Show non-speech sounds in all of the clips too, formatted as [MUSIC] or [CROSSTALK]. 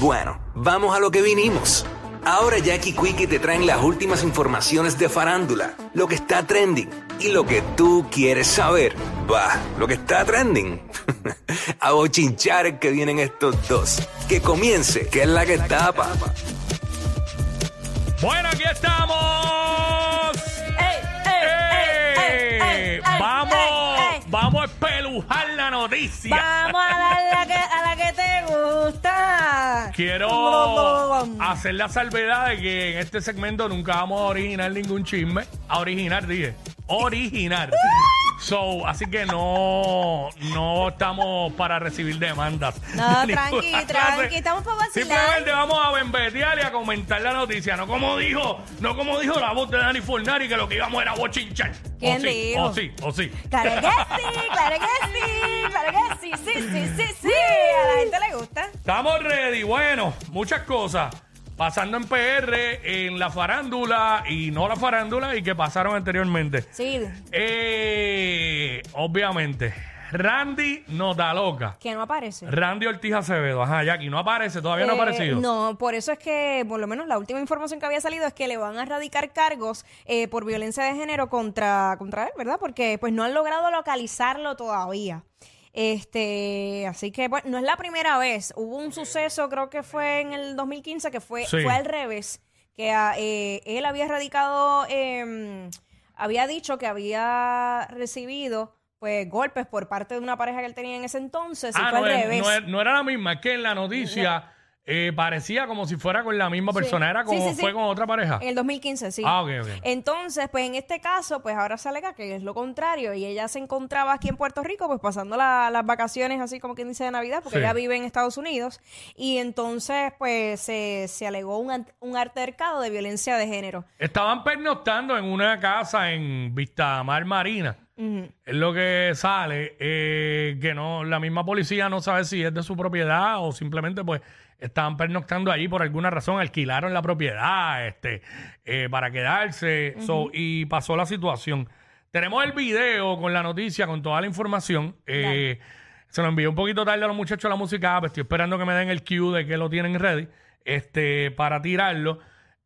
Bueno, vamos a lo que vinimos. Ahora Jackie Quickie te traen las últimas informaciones de farándula, lo que está trending y lo que tú quieres saber. Va, lo que está trending. [LAUGHS] a bochinchar que vienen estos dos. Que comience, que es la que tapa. Bueno, aquí estamos. ¡Eh! vamos, vamos a espelujar la noticia. Vamos a darle a la que, a la que te gusta. Quiero hacer la salvedad de que en este segmento nunca vamos a originar ningún chisme. A originar, dije. Originar. [LAUGHS] So, así que no, no estamos para recibir demandas. No, [LAUGHS] Ninguna tranqui, clase. tranqui, estamos para vacilar. Simplemente vamos a bembetear y a comentar la noticia. No como dijo, no como dijo la voz de Dani Fornari que lo que íbamos era bochinchar. ¿Quién o sí, dijo? O sí, o sí. Claro que sí, claro que sí, claro que sí, sí, sí, sí, sí. A la gente le gusta. Estamos ready. Bueno, muchas cosas. Pasando en PR, en la farándula y no la farándula y que pasaron anteriormente. Sí, Eh, obviamente, Randy Nota Loca. que no aparece. Randy Ortiz Acevedo. Ajá, Jackie, no aparece, todavía no ha Eh, aparecido. No, por eso es que, por lo menos la última información que había salido es que le van a radicar cargos eh, por violencia de género contra, contra él, ¿verdad? Porque pues no han logrado localizarlo todavía. Este, así que bueno, no es la primera vez. Hubo un suceso, creo que fue en el 2015, que fue, Sí. fue al revés, que ah, eh, él había radicado, eh, había dicho que había recibido pues golpes por parte de una pareja que él tenía en ese entonces y Ah, fue no, al es- revés. no es- no era la misma, es que en la noticia eh, parecía como si fuera con la misma persona. Era Sí, como sí, sí. fue con otra pareja. En el 2015, sí. Ah, ok, ok. Entonces, pues en este caso, pues ahora se alega que es lo contrario y ella se encontraba aquí en Puerto Rico, pues pasando la- las vacaciones, así como quien dice de Navidad, porque Sí. ella vive en Estados Unidos y entonces, pues se, se alegó un, ant- un altercado de violencia de género. Estaban pernoctando en una casa en Vistamar Marina. Es lo que sale, eh, que no, la misma policía no sabe si es de su propiedad o simplemente pues estaban pernoctando allí por alguna razón, alquilaron la propiedad este, eh, para quedarse so, y pasó la situación. Tenemos el video con la noticia, con toda la información. eh, se lo envié un poquito tarde a los muchachos de la música, pero estoy esperando que me den el cue de que lo tienen ready este, para tirarlo.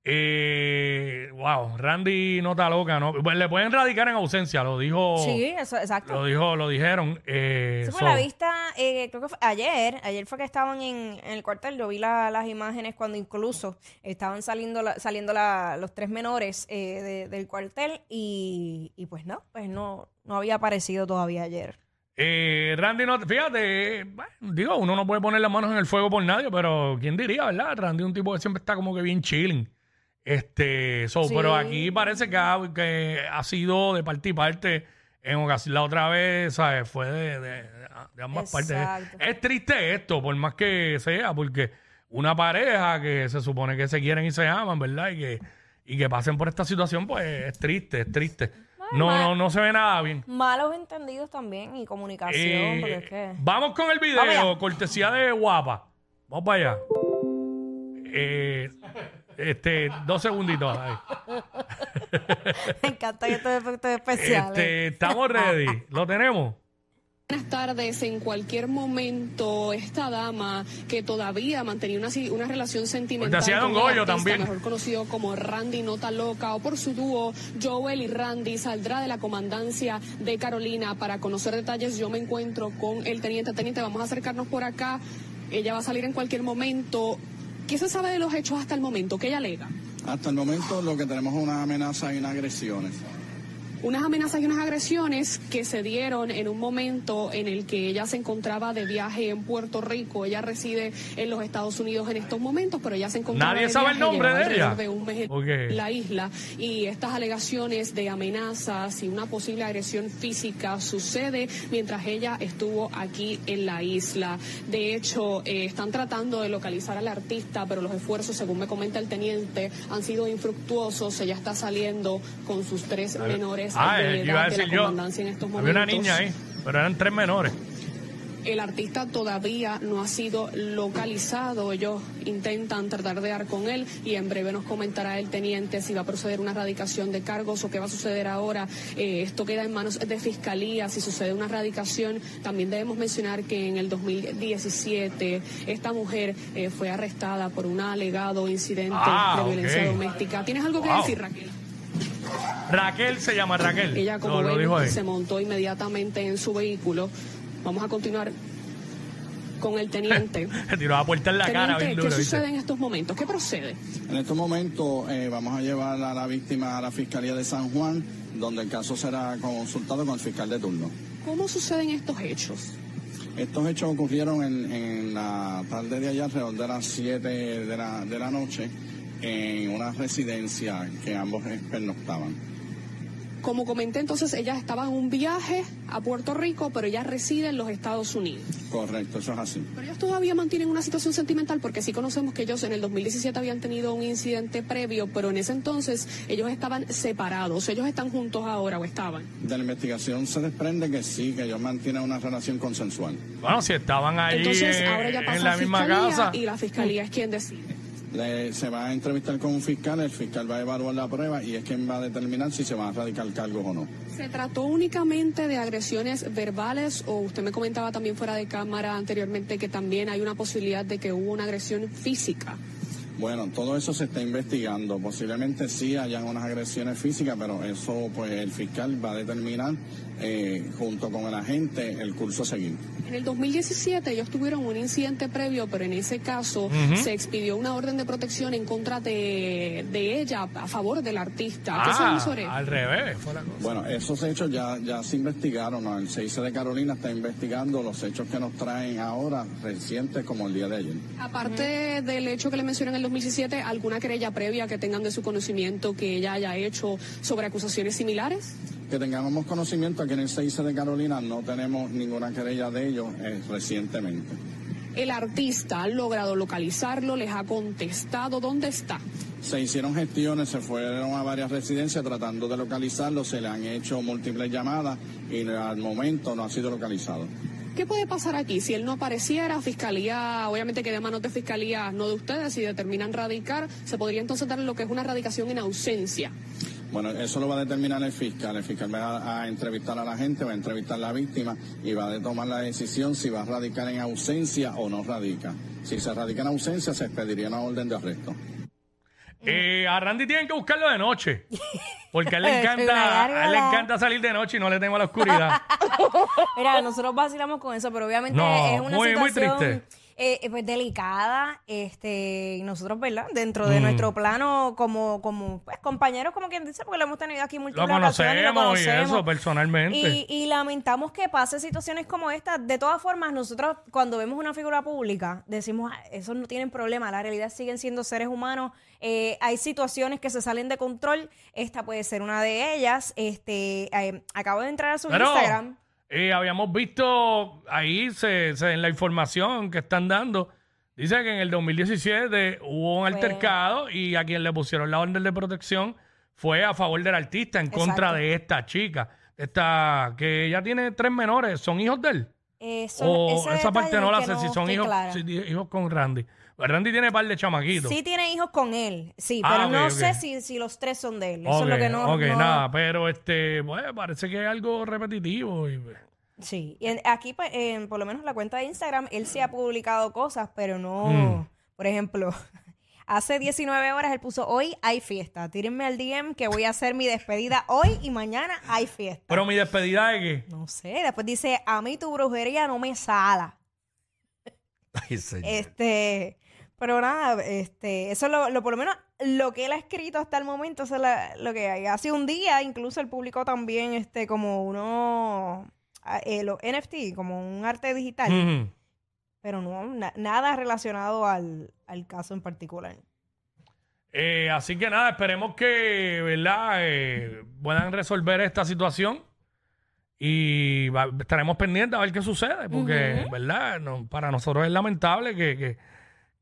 Eh, wow, Randy nota loca, ¿no? Pues le pueden radicar en ausencia, lo dijo. Sí, eso, exacto. Lo dijo, lo dijeron. Eh, Sí, fue so- la vista, eh, creo que fue ayer, ayer fue que estaban en, en el cuartel, yo vi la- las imágenes cuando incluso estaban saliendo la- saliendo la- los tres menores eh, de- del cuartel y, y pues no, pues no, no había aparecido todavía ayer. Eh, Randy, no, fíjate, bueno, digo, uno no puede poner las manos en el fuego por nadie, pero ¿quién diría, verdad? Randy es un tipo que siempre está como que bien chilling. Este, so, Sí. pero aquí parece que ha, que ha sido de parte y parte en ocasión. La otra vez, ¿sabes? Fue de, de- de ambas partes. Es triste esto, por más que sea, porque una pareja que se supone que se quieren y se aman, ¿verdad? Y que, y que pasen por esta situación, pues es triste, es triste. No, no, no se ve nada bien. Malos entendidos también y comunicación, Eh, porque es que... Vamos con el video, cortesía de Guapa. Vamos para allá. Eh, este, dos segunditos. ahí. Me encanta estos efectos especiales. Este, estamos ready. ¿Lo tenemos? Buenas tardes. En cualquier momento, esta dama que todavía mantenía una, una relación sentimental Don con el Goyo artista, también. mejor conocido como Randy Nota Loca, o por su dúo Joel y Randy, saldrá de la comandancia de Carolina. Para conocer detalles, yo me encuentro con el teniente. Teniente, vamos a acercarnos por acá. Ella va a salir en cualquier momento. ¿Qué se sabe de los hechos hasta el momento? ¿Qué ella alega? Hasta el momento lo que tenemos es una amenaza y unas agresiones. Unas amenazas y unas agresiones que se dieron en un momento en el que ella se encontraba de viaje en Puerto Rico. Ella reside en los Estados Unidos en estos momentos, pero ella se encontraba Nadie de sabe el nombre de ella. de un mes en la isla y estas alegaciones de amenazas y una posible agresión física sucede mientras ella estuvo aquí en la isla. De hecho, eh, están tratando de localizar al artista, pero los esfuerzos, según me comenta el teniente, han sido infructuosos. Ella está saliendo con sus tres menores Ah, de edad iba a de decir la yo. comandancia en estos Había una niña ahí, pero eran tres menores. El artista todavía no ha sido localizado. Ellos intentan tratar de dar con él y en breve nos comentará el teniente si va a proceder una erradicación de cargos o qué va a suceder ahora. Eh, esto queda en manos de fiscalía. Si sucede una erradicación, también debemos mencionar que en el 2017 esta mujer eh, fue arrestada por un alegado incidente Ah, de violencia ok. doméstica. ¿Tienes algo que Wow. decir, Raquel? Raquel se llama Raquel. Ella, como dijo ven, ahí. se montó inmediatamente en su vehículo. Vamos a continuar con el teniente. [LAUGHS] Se tiró la puerta en la cara. Bien ¿qué sucede en estos momentos? ¿Qué procede? En estos momentos eh, vamos a llevar a la víctima a la Fiscalía de San Juan, donde el caso será consultado con el fiscal de turno. ¿Cómo suceden estos hechos? Estos hechos ocurrieron en, en la tarde de ayer, alrededor de las 7 de la, de la noche, en una residencia que ambos pernoctaban. Como comenté, entonces ella estaba en un viaje a Puerto Rico, pero ella reside en los Estados Unidos. Correcto, eso es así. Pero ellos todavía mantienen una situación sentimental porque sí conocemos que ellos en el 2017 habían tenido un incidente previo, pero en ese entonces ellos estaban separados. Ellos están juntos ahora o estaban. De la investigación se desprende que sí, que ellos mantienen una relación consensual. Bueno, si estaban ahí Entonces ahora ya en pasa la a misma casa. y la fiscalía es quien decide. Le- se va a entrevistar con un fiscal, el fiscal va a evaluar la prueba y es quien va a determinar si se van a radicar cargos o no. ¿Se trató únicamente de agresiones verbales o usted me comentaba también fuera de cámara anteriormente que también hay una posibilidad de que hubo una agresión física? Bueno, todo eso se está investigando. Posiblemente sí hayan unas agresiones físicas, pero eso pues el fiscal va a determinar eh, junto con el agente el curso a seguir. En el 2017 ellos tuvieron un incidente previo, pero en ese caso se expidió una orden de protección en contra de, de ella a favor del artista. ¿Qué Ah, sabemos sobre al revés fue la cosa. Bueno, esos hechos ya, ya se investigaron. ¿no? El 6 de Carolina está investigando los hechos que nos traen ahora recientes como el día de ayer. Aparte del hecho que le mencioné en el 2017, ¿alguna querella previa que tengan de su conocimiento que ella haya hecho sobre acusaciones similares? Que tengamos conocimiento, aquí en el 6 de Carolina no tenemos ninguna querella de ellos eh, recientemente. El artista ha logrado localizarlo, les ha contestado dónde está. Se hicieron gestiones, se fueron a varias residencias tratando de localizarlo, se le han hecho múltiples llamadas y al momento no ha sido localizado. ¿Qué puede pasar aquí? Si él no apareciera, fiscalía, obviamente que de manos de fiscalía, no de ustedes, si determinan radicar, se podría entonces dar lo que es una radicación en ausencia. Bueno, eso lo va a determinar el fiscal. El fiscal va a, a entrevistar a la gente, va a entrevistar a la víctima y va a tomar la decisión si va a radicar en ausencia o no radica. Si se radica en ausencia, se expediría una orden de arresto. Eh, a Randy tienen que buscarlo de noche. [LAUGHS] Porque a él le encanta, a él le encanta salir de noche y no le tengo la oscuridad. [LAUGHS] Mira, nosotros vacilamos con eso, pero obviamente No, es una muy, muy situación triste. Eh, eh, pues, delicada. Este, y nosotros, ¿verdad? Dentro de Mm. nuestro plano, como, como pues, compañeros, como quien dice, porque lo hemos tenido aquí Lo múltiples ocasiones y lo conocemos y conocemos. eso personalmente. Y, y lamentamos que pase situaciones como esta. De todas formas, nosotros cuando vemos una figura pública, decimos, "Ah, esos no tienen problema, la realidad siguen siendo seres humanos. Eh, hay situaciones que se salen de control. Esta puede ser una de ellas. Este, eh, acabo de entrar a su Pero Instagram. Eh, habíamos visto ahí se, se- en la información que están dando. Dice que en el 2017 hubo un Fue- altercado y a quien le pusieron la orden de protección fue a favor del artista en contra Exacto. de esta chica. Esta, que ella tiene tres menores, ¿son hijos de él? Eso, o ese esa parte detalle no la que sé, si son hijos, clara. si di- hijos con Randy. Pues Randy tiene par de chamaquitos. Sí tiene hijos con él, sí, Ah, pero no ok. sé si, si los tres son de él. Eso es lo que no... ok, no- nada, pero este, bueno, parece que es algo repetitivo. y- Sí, y en- aquí pues, en, por lo menos la cuenta de Instagram, él sí ha publicado cosas, pero no... Mm. Por ejemplo, [LAUGHS] hace 19 horas él puso, hoy hay fiesta, tírenme al DM que voy a hacer mi despedida hoy y mañana hay fiesta. Pero mi despedida de qué? no sé, después dice, a mí tu brujería no me sala. [LAUGHS] Ay, señor. Este, pero nada, este, eso es lo, lo- por lo menos lo que él ha escrito hasta el momento, eso es la- lo que hay. Hace un día incluso él publicó también este como uno ah, eh, los NFT, como un arte digital, pero no na- nada relacionado al, al caso en particular. Eh, así que nada, esperemos que, ¿verdad? Eh, puedan resolver esta situación y va- estaremos pendientes a ver qué sucede, porque, ¿verdad? No, para nosotros es lamentable que, que,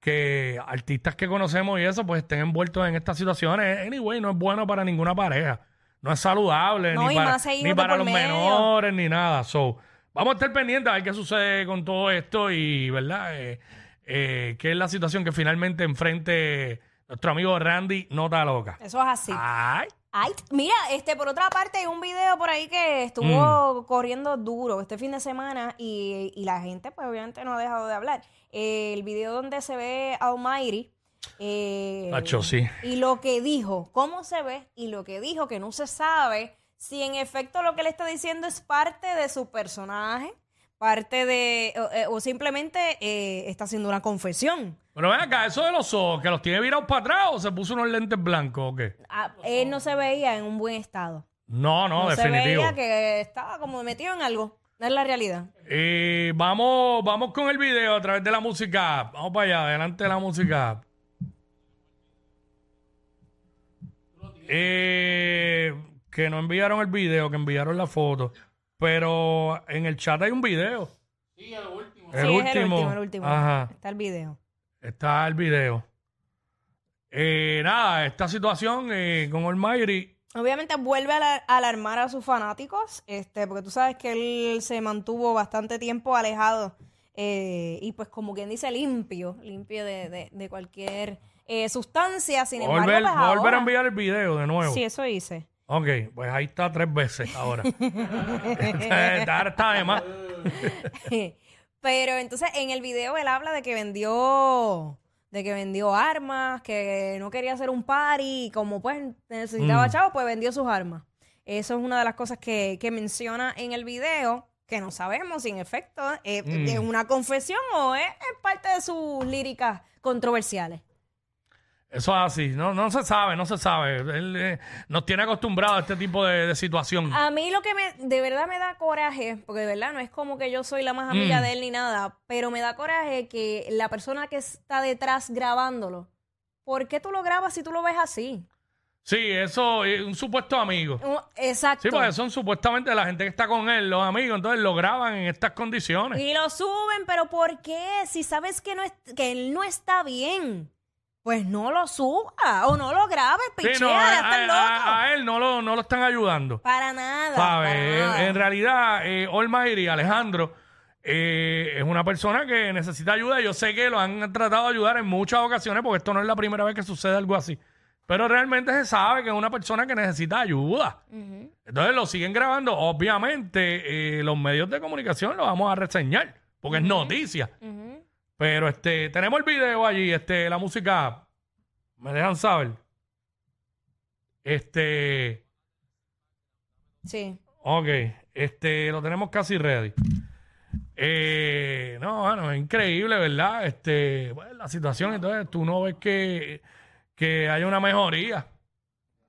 que artistas que conocemos y eso, pues estén envueltos en estas situaciones. Anyway, no es bueno para ninguna pareja. No es saludable, No, ni para, ni los medio. menores, ni nada. So, vamos a estar pendientes a ver qué sucede con todo esto y, ¿verdad? Eh, eh, qué es la situación que finalmente enfrente nuestro amigo Randy Nota Loca. Eso es así. Ay, Ay, mira, este, por otra parte, hay un video por ahí que estuvo Mm. corriendo duro este fin de semana y, y la gente, pues obviamente no ha dejado de hablar. Eh, el video donde se ve a Almighty. eh, Nacho, sí. Y lo que dijo, cómo se ve, y lo que dijo, que no se sabe si en efecto lo que le está diciendo es parte de su personaje, parte de, o, eh, o simplemente eh, está haciendo una confesión. Pero ven acá, eso de los ojos, que los tiene virados para atrás o se puso unos lentes blancos o qué? Ah, él no se veía en un buen estado. No, no, no se definitivo. veía que estaba como metido en algo. No es la realidad. Eh, vamos, vamos con el video a través de la música. Vamos para allá, adelante de la música. Eh, que no enviaron el video, que enviaron la foto. Pero en el chat hay un video. Sí, El es último. el último, el último. Ajá. Está el video. Está el video. Eh, nada, esta situación eh, con Almighty. Obviamente vuelve a ala- alarmar a sus fanáticos, este, porque tú sabes que él se mantuvo bastante tiempo alejado eh, y pues como quien dice limpio, limpio de, de- de cualquier eh, sustancia. Sin embargo, Volver, pues volver ahora- a enviar el video de nuevo. Sí, eso hice. Ok, pues ahí está tres veces ahora. [LAUGHS] ahora está de más. Pero entonces en el video él habla de que vendió de que vendió armas, que no quería hacer un party y como pues necesitaba Mm. chavos, pues vendió sus armas. Eso es una de las cosas que, que menciona en el video, que no sabemos si en efecto eh, Mm. es una confesión o es, es parte de sus líricas controversiales. Eso es así. No, no se sabe, no se sabe. Él eh, nos tiene acostumbrados a este tipo de, de situación. A mí lo que me, de verdad me da coraje, porque de verdad no es como que yo soy la más amiga Mm. de él ni nada, pero me da coraje que la persona que está detrás grabándolo, ¿por qué tú lo grabas si tú lo ves así? Sí, eso es un supuesto amigo. Un- Exacto. Sí, porque son supuestamente la gente que está con él, los amigos, entonces lo graban en estas condiciones. Y lo suben, pero ¿por qué? Si sabes que, no es, que él no está bien, pues no lo suba o no lo grabes, Sí, pichea, no, a, loco. a- a él no lo, no lo están ayudando. para nada. ¿Sabes? para En, nada. en realidad, eh, Almighty, Alejandro, eh, es una persona que necesita ayuda. Yo sé que lo han tratado de ayudar en muchas ocasiones, porque esto no es la primera vez que sucede algo así. Pero realmente se sabe que es una persona que necesita ayuda. Entonces lo siguen grabando. Obviamente, eh, los medios de comunicación lo vamos a reseñar, porque es noticia. Pero este, tenemos el video allí, este, la música. Me dejan saber. Este. Sí. Ok, este, lo tenemos casi ready. Eh, no, bueno, es increíble, ¿verdad? Este, bueno, la situación, entonces tú no ves que, que hay una mejoría.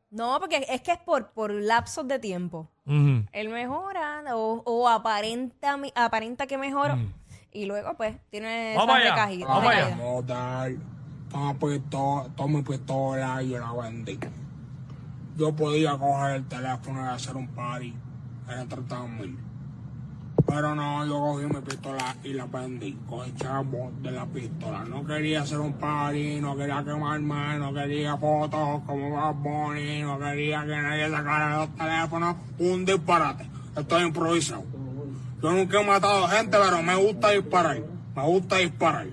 No, porque es que es por, por lapsos de tiempo. Ujú. Él mejora o, o aparenta, aparenta que mejoró. Y luego, pues, tiene. Vamos esa allá, vamos allá. recaída. Notar, toma, pistola, toma mi pistola y yo la vendí. Yo podía coger el teléfono y hacer un party. Era 30 mil. Pero no, yo cogí mi pistola y la vendí. Cogí chavo de la pistola. No quería hacer un party, no quería quemar más, no quería fotos como Bad Bunny, no quería que nadie sacara los teléfonos. Un disparate. Estoy improvisado. Yo nunca he matado gente, pero me gusta disparar. Me gusta disparar.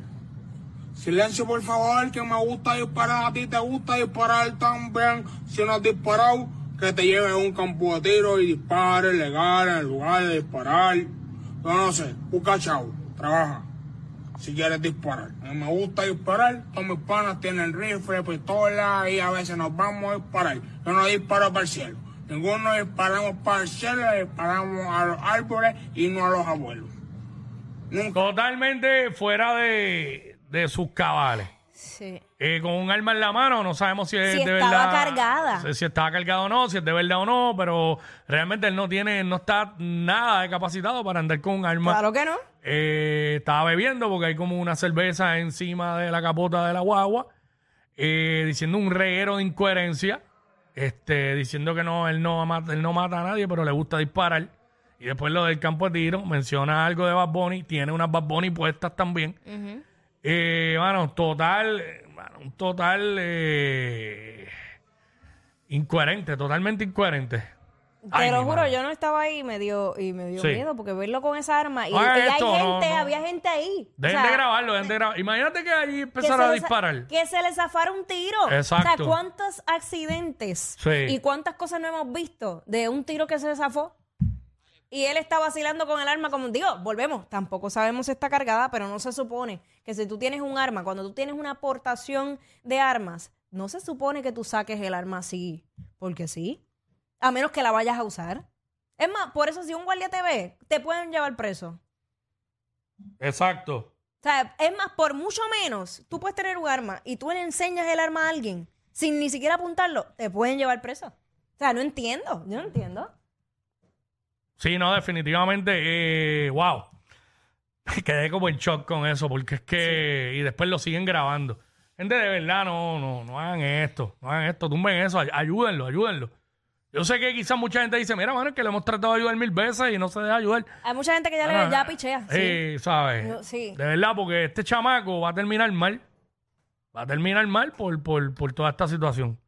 Silencio, por favor, que me gusta disparar. A ti te gusta disparar también. Si no has disparado, que te lleve a un campo de tiro y dispare legal en el lugar de disparar. Yo no sé, busca trabaja. Si quieres disparar. Me gusta disparar. Todos mis panas tienen rifle, pistola y a veces nos vamos a disparar. Yo no disparo para el cielo. Ninguno disparamos para el cielo, disparamos a los árboles y no a los abuelos. Nunca. Totalmente fuera de, de sus cabales. Sí. Eh, con un arma en la mano, no sabemos si es Si de estaba verdad. cargada. Si, si estaba cargado o no, si es de verdad o no, pero realmente él no tiene, no está nada de capacitado para andar con un arma. Claro que no. Eh, estaba bebiendo porque hay como una cerveza encima de la capota de la guagua, eh, diciendo un reguero de incoherencia, este, diciendo que no él, no mata, él no mata a nadie, pero le gusta disparar. Y después lo del campo de tiro, menciona algo de Bad Bunny, tiene unas Bad Bunny puestas también. Eh, bueno, total, mano, un total eh, incoherente, totalmente incoherente. Ay, Te lo mi juro, madre. yo no estaba ahí y me dio, y me dio Sí. miedo porque verlo con esa arma. Y, hay esto, gente, no. había gente ahí. Dejen O sea, de grabarlo, dejen de grabar. Imagínate que allí que empezaron a le za- disparar. Que se le zafara un tiro. O Exacto. sea, ¿cuántos accidentes Sí. y cuántas cosas no hemos visto de un tiro que se zafó? Y él está vacilando con el arma como, digo, volvemos, tampoco sabemos si está cargada, pero no se supone que si tú tienes un arma, cuando tú tienes una aportación de armas, no se supone que tú saques el arma así, porque sí, a menos que la vayas a usar. Es más, por eso si un guardia te ve, te pueden llevar preso. Exacto. O sea, es más, por mucho menos, tú puedes tener un arma y tú le enseñas el arma a alguien sin ni siquiera apuntarlo, te pueden llevar preso. O sea, no entiendo, yo no entiendo. Sí, no, definitivamente, eh, wow. [LAUGHS] Quedé como en shock con eso, porque es que. Y después lo siguen grabando. Gente, de verdad, no, no, no hagan esto, no hagan esto, tumben eso, ay- ayúdenlo, ayúdenlo. Yo sé que quizás mucha gente dice, mira, mano, es que le hemos tratado de ayudar mil veces y no se deja ayudar. Hay mucha gente que ya, le, ya pichea. Sí. ¿sabes? Yo- sí. De verdad, porque este chamaco va a terminar mal. Va a terminar mal por, por, por toda esta situación.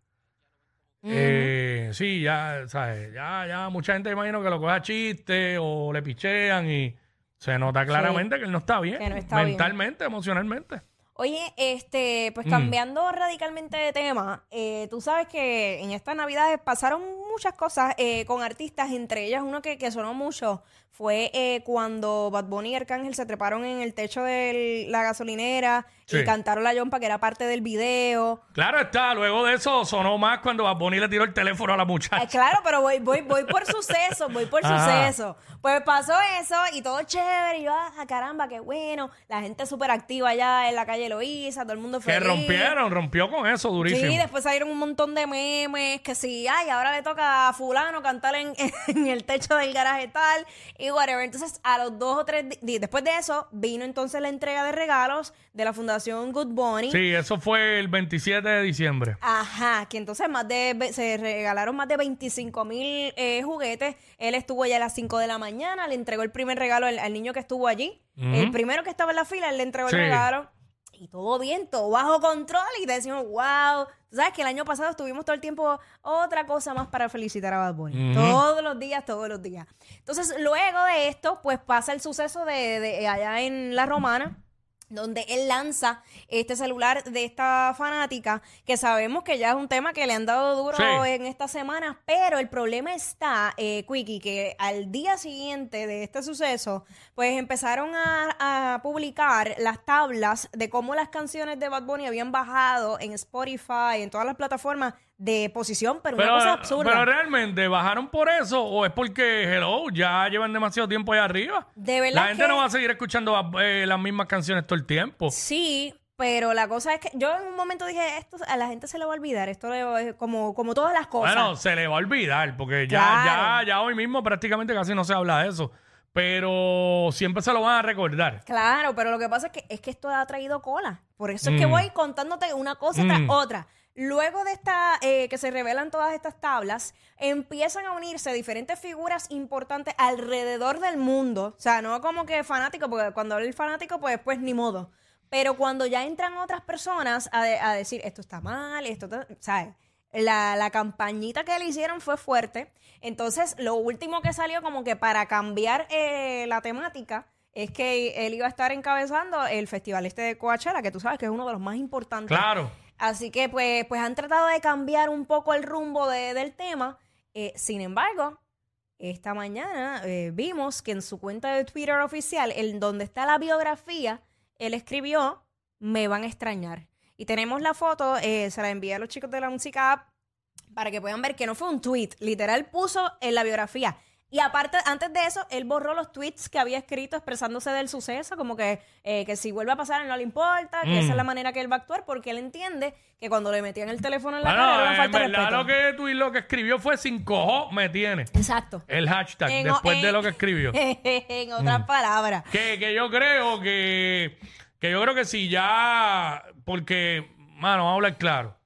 Eh, sí, ya, ¿sabes? Ya, ya mucha gente imagino que lo coge a chiste o le pichean y se nota claramente que él no está bien. Que no está bien. mentalmente, emocionalmente. Oye, este, Mm. pues cambiando radicalmente de tema, eh, tú sabes que en estas navidades pasaron muchas cosas eh, con artistas, entre ellas uno que, que sonó mucho fue eh, cuando Bad Bunny y Arcángel se treparon en el techo de la gasolinera Sí. y cantaron la yompa que era parte del video. Claro está, luego de eso sonó más cuando Bad Bunny le tiró el teléfono a la Eh, muchacha. claro, pero voy, voy, voy por suceso, voy por Ajá. [LAUGHS] suceso. Pues pasó eso y todo chévere. Y yo, ah, caramba, qué bueno. La gente súper activa allá en la calle Loíza, todo el mundo Que feliz. rompieron, rompió con eso durísimo. Sí, después salieron un montón de memes que sí, ay, ahora le toca a fulano cantar en, [LAUGHS] en el techo del garaje tal y whatever. Entonces, a los dos o tres días, después de eso, vino entonces la entrega de regalos de la Fundación Good Bunny. Sí, eso fue el 27 de diciembre. Ajá, que entonces más de se regalaron más de 25 mil eh, juguetes. Él estuvo ya a las 5 de la mañana, le entregó el primer regalo al, al niño que estuvo allí. El primero que estaba en la fila, él le entregó Sí. el regalo. Y todo bien, todo bajo control. Y decimos, wow. Tú sabes que el año pasado estuvimos todo el tiempo otra cosa más para felicitar a Bad Bunny. Todos los días, todos los días. Entonces, luego de esto, pues pasa el suceso de, de allá en La Romana donde él lanza este celular de esta fanática, que sabemos que ya es un tema que le han dado duro Sí. en estas semanas, pero el problema está, eh, Quickie, que al día siguiente de este suceso, pues empezaron a, a publicar las tablas de cómo las canciones de Bad Bunny habían bajado en Spotify, en todas las plataformas de posición, pero, Pero, una cosa absurda. pero realmente, ¿bajaron por eso o es porque, hello, ya llevan demasiado tiempo allá arriba? De verdad La gente que- no va a seguir escuchando eh, las mismas canciones todo el tiempo. Sí, pero la cosa es que yo en un momento dije, esto a la gente se le va a olvidar, esto le- como, como todas las cosas. Bueno, se le va a olvidar porque ya, Claro. ya, ya hoy mismo prácticamente casi no se habla de eso. Pero siempre se lo van a recordar. Claro, pero lo que pasa es que es que esto ha traído cola. Por eso es que Mm. voy contándote una cosa Mm. tras otra. Luego de esta, eh, que se revelan todas estas tablas, empiezan a unirse diferentes figuras importantes alrededor del mundo. O sea, no como que fanático, porque cuando habla el fanático, pues, pues ni modo. Pero cuando ya entran otras personas a, de- a decir, esto está mal, esto, está-", ¿sabes? La, la campañita que le hicieron fue fuerte. Entonces, lo último que salió como que para cambiar eh, la temática es que él iba a estar encabezando el festival este de Coachella, que tú sabes que es uno de los más importantes. Claro. Así que pues, pues han tratado de cambiar un poco el rumbo de- del tema. Eh, sin embargo, esta mañana eh, vimos que en su cuenta de Twitter oficial, en donde está la biografía, él escribió, me van a extrañar. Y tenemos la foto, eh, se la envié a los chicos de la música para que puedan ver que no fue un tweet, literal puso en la biografía. Y aparte, antes de eso, él borró los tweets que había escrito expresándose del suceso, como que, eh, que si vuelve a pasar, no le importa, que esa es la manera que él va a actuar, porque él entiende que cuando le metían el teléfono en la cara era una en falta de respeto. lo que tú lo que escribió fue sin cojo me tiene. Exacto. El hashtag En- después de lo que escribió. [LAUGHS] en Mm. otras palabras. Que, que yo creo que, que yo creo que si ya, porque, mano, vamos a hablar claro,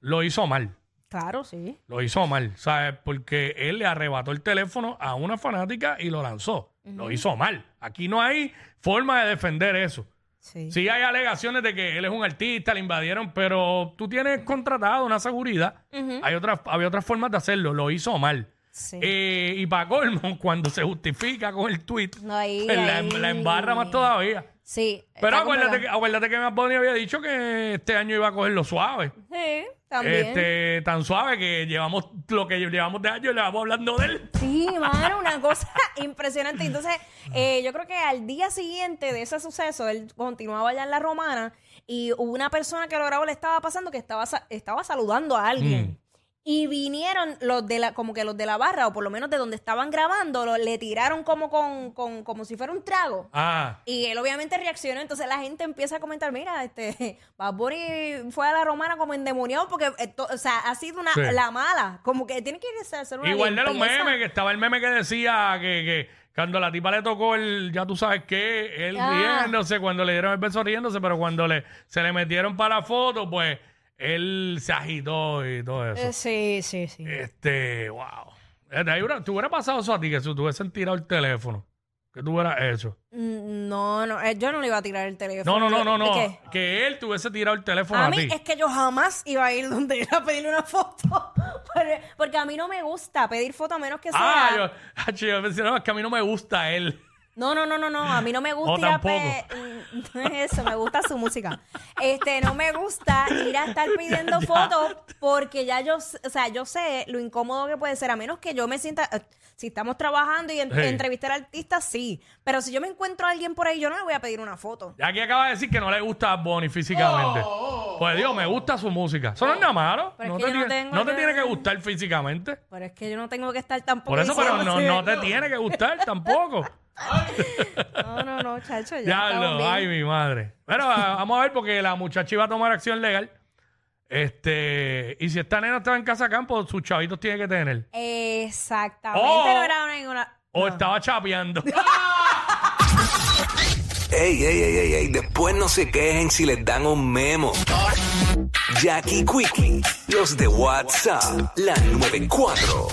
lo hizo mal. Claro, sí. Lo hizo mal, ¿sabes? Porque él le arrebató el teléfono a una fanática y lo lanzó. Lo hizo mal. Aquí no hay forma de defender eso. Sí. Sí hay alegaciones de que él es un artista, le invadieron, pero tú tienes contratado una seguridad. hay, otras, había otras formas de hacerlo. Lo hizo mal. Sí. Eh, y para colmo, [LAUGHS] cuando se justifica con el tweet, No, ahí- pues la, ahí- la embarra más todavía. Sí. Pero acuérdate que, acuérdate que Bunny había dicho que este año iba a cogerlo suave. Sí, también. Este, tan suave que llevamos lo que llevamos de año y le vamos hablando de él. Sí, mano, una cosa [LAUGHS] impresionante. Entonces, eh, yo creo que al día siguiente de ese suceso, él continuaba allá en la romana y hubo una persona que lo grabó, le estaba pasando que estaba, estaba saludando a alguien. Mm. Y vinieron los de la, como que los de la barra, o por lo menos de donde estaban grabando, lo- le tiraron como con, con, como si fuera un trago. Ah, Y él obviamente reaccionó, entonces la gente empieza a comentar, mira, este, [LAUGHS] Bad Bunny fue a la romana como endemoniado porque, esto- o sea, ha sido una, Sí. la mala, como que tiene que ser una igual de los memes, que estaba el meme que decía que, que cuando la tipa le tocó el, ya tú sabes qué, él Ah. riéndose, cuando le dieron el beso riéndose, pero cuando le, se le metieron para la foto, pues él se agitó y todo eso. Eh, sí, sí, sí. Este, wow. ¿Te hubiera pasado eso a ti, que si te hubiesen tirado el teléfono? ¿Qué tú hubieras hecho? Mm, No, no, eh, yo no le iba a tirar el teléfono. No, no, no, no, ¿De no. qué? Que él te hubiese tirado el teléfono a, A mí ti. es que yo jamás iba a ir donde él a pedirle una foto. [LAUGHS] Porque- Porque a mí no me gusta pedir foto a menos que sea. Ah, yo, ah, [LAUGHS] chico, yo pensé, no, es que a mí no me gusta él. No, no, no, no, no. A mí no me gusta ir a pe- [LAUGHS] eso, me gusta su música. Este, no me gusta ir a estar pidiendo [LAUGHS] Ya. fotos porque ya yo, o sea, yo sé lo incómodo que puede ser, a menos que yo me sienta. eh, Si estamos trabajando y en- Sí. entrevistar al artista, sí. Pero si yo me encuentro a alguien por ahí, yo no le voy a pedir una foto. Ya aquí acaba de decir que no le gusta a Bonnie físicamente. Pues Dios, me gusta su música. Eso no es nada malo. Pero es no que te, yo no tiene, tengo no te que- tiene que gustar físicamente. Pero es que yo no tengo que estar tampoco. Por eso, pero no, diciendo no así te tiene que gustar tampoco. [LAUGHS] No, no, no, chacho. Ya, Ya lo, bien. ay, mi madre. Ah, vamos a ver porque la muchacha iba a tomar acción legal. Este, y si esta nena estaba en casa campo, sus chavitos tiene que tener. Exactamente. Oh. no era ninguna. O no. estaba chapeando. [LAUGHS] Ey, ey, ey, ey, ey, después no se quejen si les dan un memo. Jackie Quickie, los de WhatsApp, la 94.